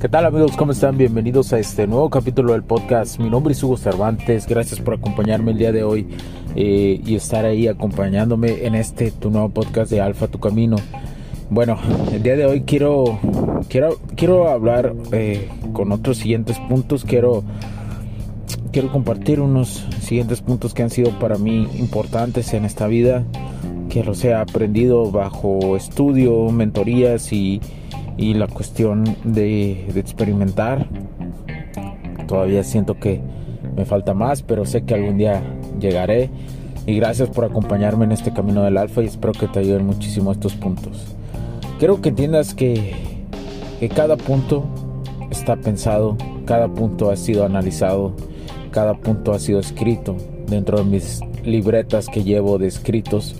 ¿Qué tal amigos? ¿Cómo están? Bienvenidos a este nuevo capítulo del podcast. Mi nombre es Hugo Cervantes. Gracias por acompañarme el día de hoy eh, y estar ahí acompañándome en este tu nuevo podcast de Alfa Tu Camino. Bueno, el día de hoy quiero quiero quiero hablar eh, con otros siguientes puntos. Quiero quiero compartir unos siguientes puntos que han sido para mí importantes en esta vida, que los he aprendido bajo estudio, mentorías y y la cuestión de, experimentar. Todavía siento que me falta más, pero sé que algún día llegaré. Y gracias por acompañarme en este camino del alfa y espero que te ayuden muchísimo estos puntos. Quiero que entiendas que, que cada punto está pensado, cada punto ha sido analizado, cada punto ha sido escrito dentro de mis libretas que llevo de escritos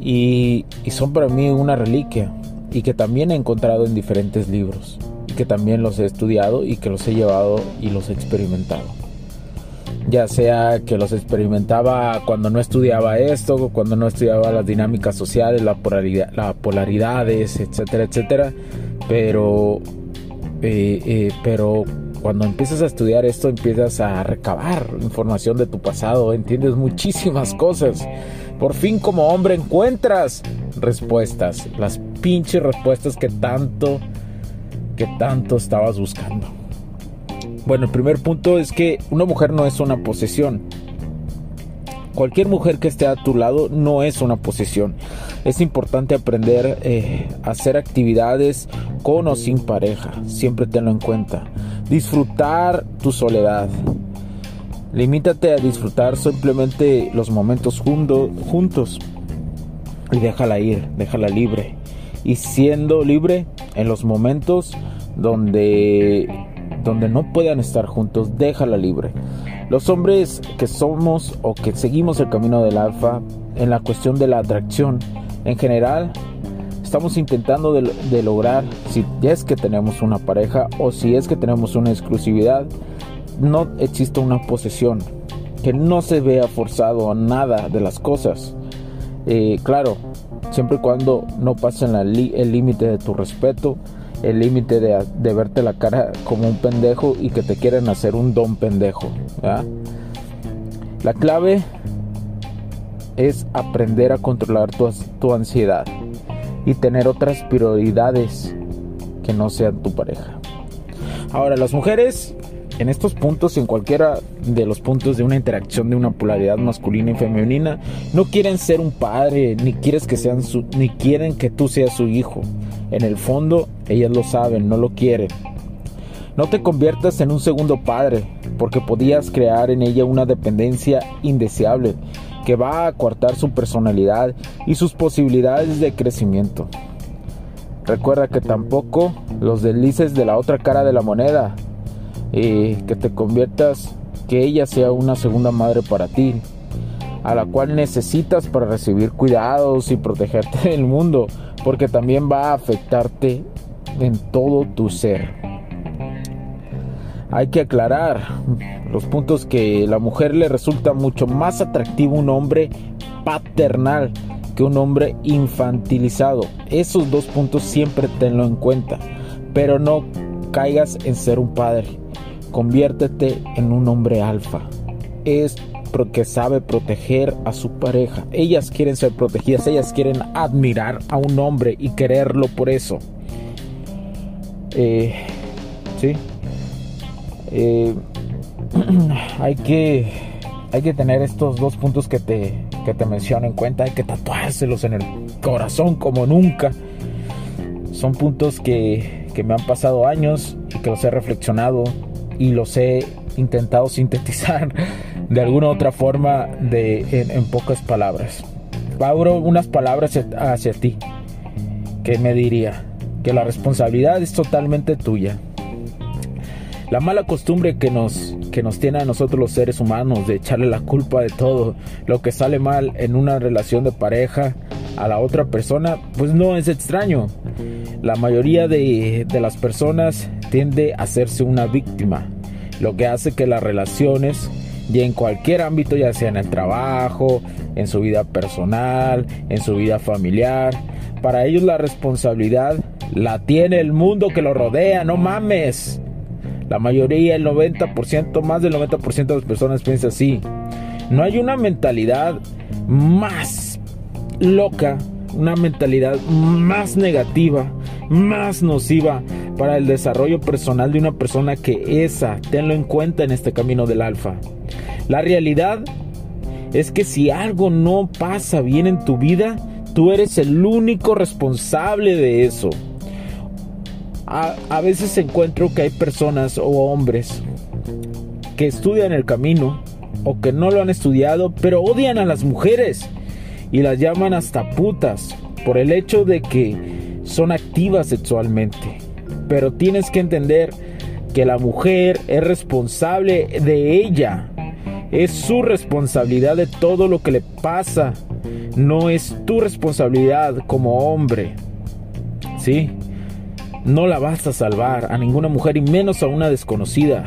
y, y son para mí una reliquia, y que también he encontrado en diferentes libros y que también los he estudiado y que los he llevado y los he experimentado. Ya sea que los experimentaba cuando no estudiaba esto, cuando no estudiaba las dinámicas sociales, la polaridad, las polaridades, etcétera, etcétera. Pero, eh, eh, pero cuando empiezas a estudiar esto, empiezas a recabar información de tu pasado, entiendes muchísimas cosas. Por fin como hombre encuentras respuestas, las pinches respuestas que tanto, que tanto estabas buscando. Bueno, el primer punto es que una mujer no es una posesión. Cualquier mujer que esté a tu lado no es una posesión. Es importante aprender eh, a hacer actividades con o sin pareja. Siempre tenlo en cuenta. Disfrutar tu soledad. Limítate a disfrutar simplemente los momentos juntos y déjala ir, déjala libre. Y siendo libre en los momentos donde, donde no puedan estar juntos, déjala libre. Los hombres que somos o que seguimos el camino del alfa en la cuestión de la atracción, en general, estamos intentando de, lograr, si es que tenemos una pareja o si es que tenemos una exclusividad, no existe una posesión, que no se vea forzado a nada de las cosas. Eh, claro, siempre y cuando no pasen el límite de tu respeto, el límite de, verte la cara como un pendejo y que te quieren hacer un don pendejo. La clave es aprender a controlar tu, tu ansiedad y tener otras prioridades que no sean tu pareja. Ahora, las mujeres en estos puntos en cualquiera de los puntos de una interacción de una polaridad masculina y femenina, no quieren ser un padre, ni quieres que sean ni quieren que tú seas su hijo. En el fondo, ellas lo saben, no lo quieren. No te conviertas en un segundo padre, porque podías crear en ella una dependencia indeseable que va a coartar su personalidad y sus posibilidades de crecimiento. Recuerda que tampoco los deslices de la otra cara de la moneda que te conviertas, que ella sea una segunda madre para ti, a la cual necesitas para recibir cuidados y protegerte del mundo, porque también va a afectarte en todo tu ser. Hay que aclarar los puntos que la mujer le resulta mucho más atractivo un hombre paternal que un hombre infantilizado. Esos dos puntos siempre tenlo en cuenta, pero no caigas en ser un padre Conviértete en un hombre alfa. Es porque sabe proteger a su pareja. Ellas quieren ser protegidas, ellas quieren admirar a un hombre y quererlo por eso. Eh, sí. Eh, hay que hay que tener estos dos puntos que te, que te menciono en cuenta. Hay que tatuárselos en el corazón como nunca. Son puntos que, que me han pasado años que los he reflexionado y los he intentado sintetizar de alguna otra forma de, en, pocas palabras. Abro unas palabras hacia ti que me diría que la responsabilidad es totalmente tuya. La mala costumbre que nos, que nos tiene a nosotros los seres humanos de echarle la culpa de todo lo que sale mal en una relación de pareja a la otra persona, pues no es extraño. La mayoría de, de las personas tiende a hacerse una víctima, lo que hace que las relaciones y en cualquier ámbito, ya sea en el trabajo, en su vida personal, en su vida familiar, para ellos la responsabilidad la tiene el mundo que lo rodea, no mames. La mayoría, el 90%, más del 90% de las personas piensa así. No hay una mentalidad más loca, una mentalidad más negativa, más nociva para el desarrollo personal de una persona que esa, tenlo en cuenta en este camino del alfa. La realidad es que si algo no pasa bien en tu vida, tú eres el único responsable de eso a, veces encuentro que hay personas o hombres que estudian el camino o que no lo han estudiado, pero odian a las mujeres y las llaman hasta putas por el hecho de que son activas sexualmente. Pero tienes que entender que la mujer es responsable de ella. Es su responsabilidad de todo lo que le pasa. No es tu responsabilidad como hombre. ¿Sí? No la vas a salvar a ninguna mujer y menos a una desconocida.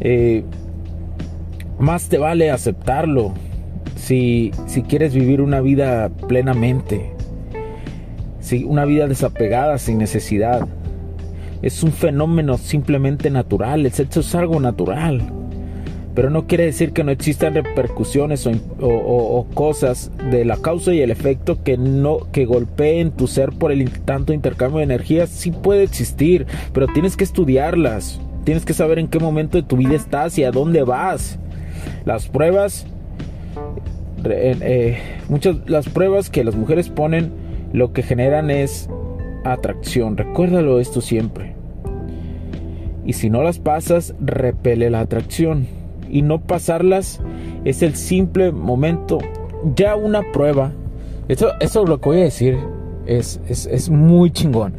Eh, más te vale aceptarlo si, quieres vivir una vida plenamente, si, una vida desapegada, sin necesidad. Es un fenómeno simplemente natural, el sexo es algo natural. Pero no quiere decir que no existan repercusiones o, cosas de la causa y el efecto que no que golpeen tu ser por el tanto intercambio de energías. Sí puede existir, pero tienes que estudiarlas. Tienes que saber en qué momento de tu vida estás y a dónde vas. Las pruebas eh, muchas las pruebas que las mujeres ponen lo que generan es atracción. Recuérdalo esto siempre. Y si no las pasas, repele la atracción. Y no pasarlas es el simple momento. Ya una prueba. Eso, eso lo que voy a decir es, es, muy chingón.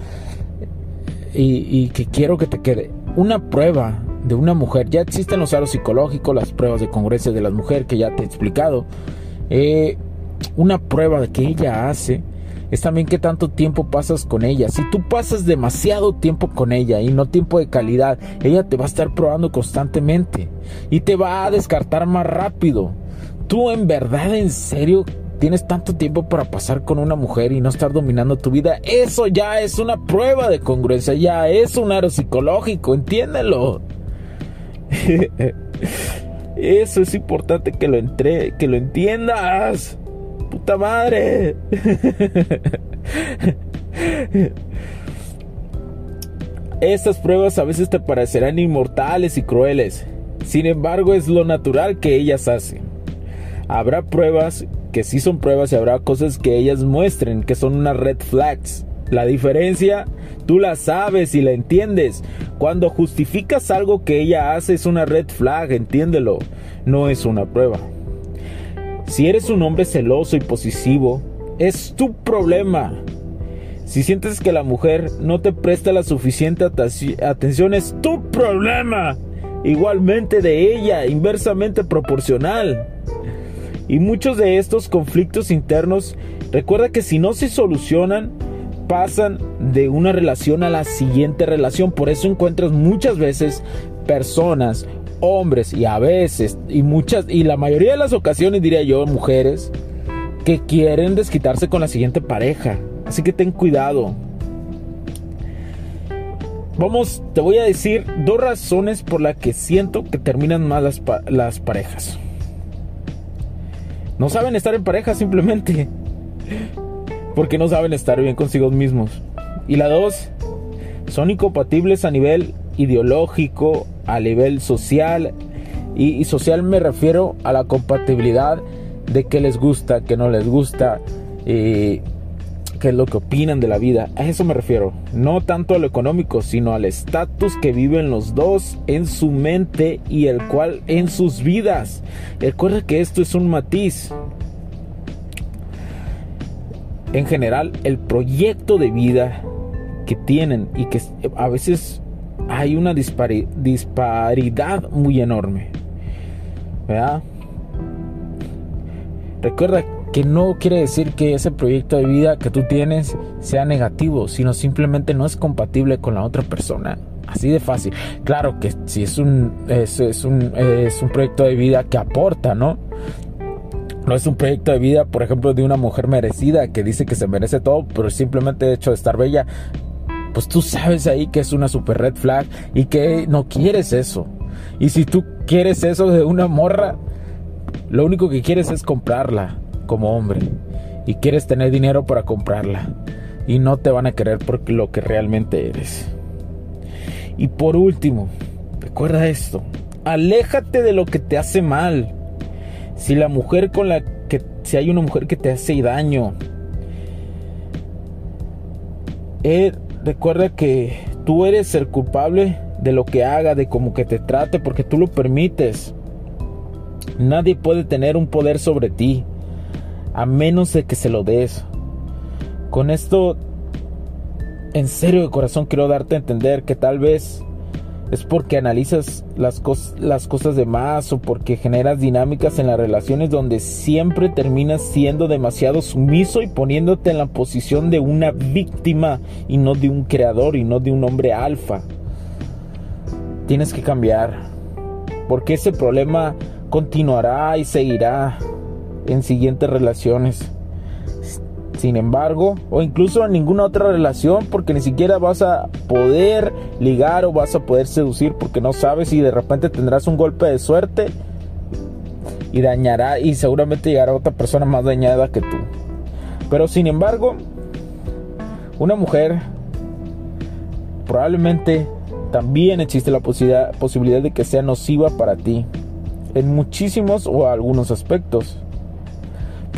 Y, y que quiero que te quede. Una prueba de una mujer. Ya existen los aros psicológicos, las pruebas de congreso de las mujeres que ya te he explicado. Eh, una prueba que ella hace es también que tanto tiempo pasas con ella. Si tú pasas demasiado tiempo con ella y no tiempo de calidad, ella te va a estar probando constantemente y te va a descartar más rápido. Tú en verdad, en serio, tienes tanto tiempo para pasar con una mujer y no estar dominando tu vida. Eso ya es una prueba de congruencia, ya es un aro psicológico, entiéndelo. Eso es importante que lo que lo entiendas. Puta madre. Estas pruebas a veces te parecerán inmortales y crueles. Sin embargo, es lo natural que ellas hacen. Habrá pruebas que sí son pruebas y habrá cosas que ellas muestren que son unas red flags. La diferencia, tú la sabes y la entiendes. Cuando justificas algo que ella hace es una red flag, entiéndelo, no es una prueba. Si eres un hombre celoso y posesivo, es tu problema. Si sientes que la mujer no te presta la suficiente atención, es tu problema. Igualmente de ella, inversamente proporcional. Y muchos de estos conflictos internos, recuerda que si no se solucionan, pasan de una relación a la siguiente relación. Por eso encuentras muchas veces personas, hombres y a veces, y muchas, y la mayoría de las ocasiones diría yo, mujeres, que quieren desquitarse con la siguiente pareja. Así que ten cuidado. Vamos, te voy a decir dos razones por las que siento que terminan mal las, las parejas. No saben estar en pareja simplemente. Porque no saben estar bien consigo mismos. Y la dos, son incompatibles a nivel ideológico, a nivel social. Y, social me refiero a la compatibilidad de qué les gusta, qué no les gusta, eh, qué es lo que opinan de la vida. A eso me refiero. No tanto a lo económico, sino al estatus que viven los dos en su mente y el cual en sus vidas. Recuerda que esto es un matiz. En general, el proyecto de vida que tienen y que a veces hay una disparidad muy enorme. ¿Verdad? Recuerda que no quiere decir que ese proyecto de vida que tú tienes sea negativo, sino simplemente no es compatible con la otra persona. Así de fácil. Claro que si es un, es, un, es un proyecto de vida que aporta, ¿no? No es un proyecto de vida, por ejemplo, de una mujer merecida que dice que se merece todo, pero simplemente el hecho de estar bella pues tú sabes ahí que es una super red flag y que no quieres eso. Y si tú quieres eso de una morra, lo único que quieres es comprarla como hombre. Y quieres tener dinero para comprarla. Y no te van a querer por lo que realmente eres. Y por último, recuerda esto. Aléjate de lo que te hace mal. Si la mujer con la que... Si hay una mujer que te hace daño. Eh, recuerda que tú eres el culpable de lo que haga, de cómo que te trate, porque tú lo permites. Nadie puede tener un poder sobre ti, a menos de que se lo des. Con esto, en serio de corazón quiero darte a entender que tal vez es porque analizas las, las cosas de más o porque generas dinámicas en las relaciones donde siempre terminas siendo demasiado sumiso y poniéndote en la posición de una víctima y no de un creador y no de un hombre alfa. Tienes que cambiar porque ese problema continuará y seguirá en siguientes relaciones sin embargo, o incluso en ninguna otra relación, porque ni siquiera vas a poder ligar o vas a poder seducir porque no sabes si de repente tendrás un golpe de suerte y dañará y seguramente llegará otra persona más dañada que tú. Pero sin embargo, una mujer probablemente también existe la posibilidad, posibilidad de que sea nociva para ti en muchísimos o algunos aspectos.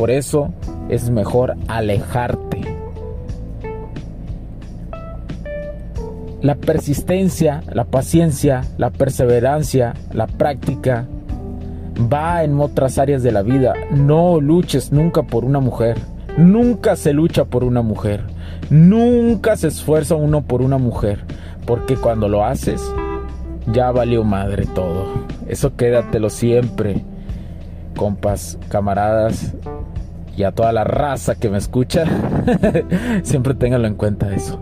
Por eso es mejor alejarte. La persistencia, la paciencia, la perseverancia, la práctica va en otras áreas de la vida. No luches nunca por una mujer. Nunca se lucha por una mujer. Nunca se esfuerza uno por una mujer. Porque cuando lo haces, ya valió madre todo. Eso quédatelo siempre. Compas, camaradas, y a toda la raza que me escucha, siempre ténganlo en cuenta eso.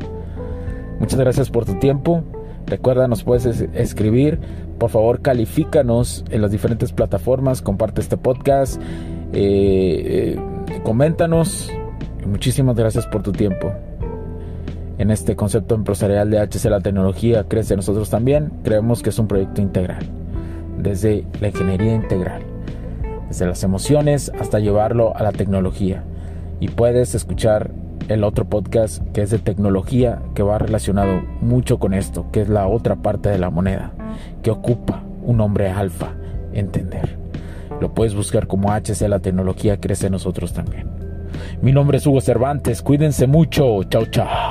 Muchas gracias por tu tiempo. Recuerda, nos puedes escribir. Por favor, califícanos en las diferentes plataformas. Comparte este podcast. Eh, eh, coméntanos. muchísimas gracias por tu tiempo. En este concepto empresarial de HC La Tecnología crece nosotros también. Creemos que es un proyecto integral. Desde la ingeniería integral desde las emociones hasta llevarlo a la tecnología. Y puedes escuchar el otro podcast que es de tecnología que va relacionado mucho con esto, que es la otra parte de la moneda, que ocupa un hombre alfa entender. Lo puedes buscar como HC La Tecnología Crece Nosotros también. Mi nombre es Hugo Cervantes, cuídense mucho, chao chao.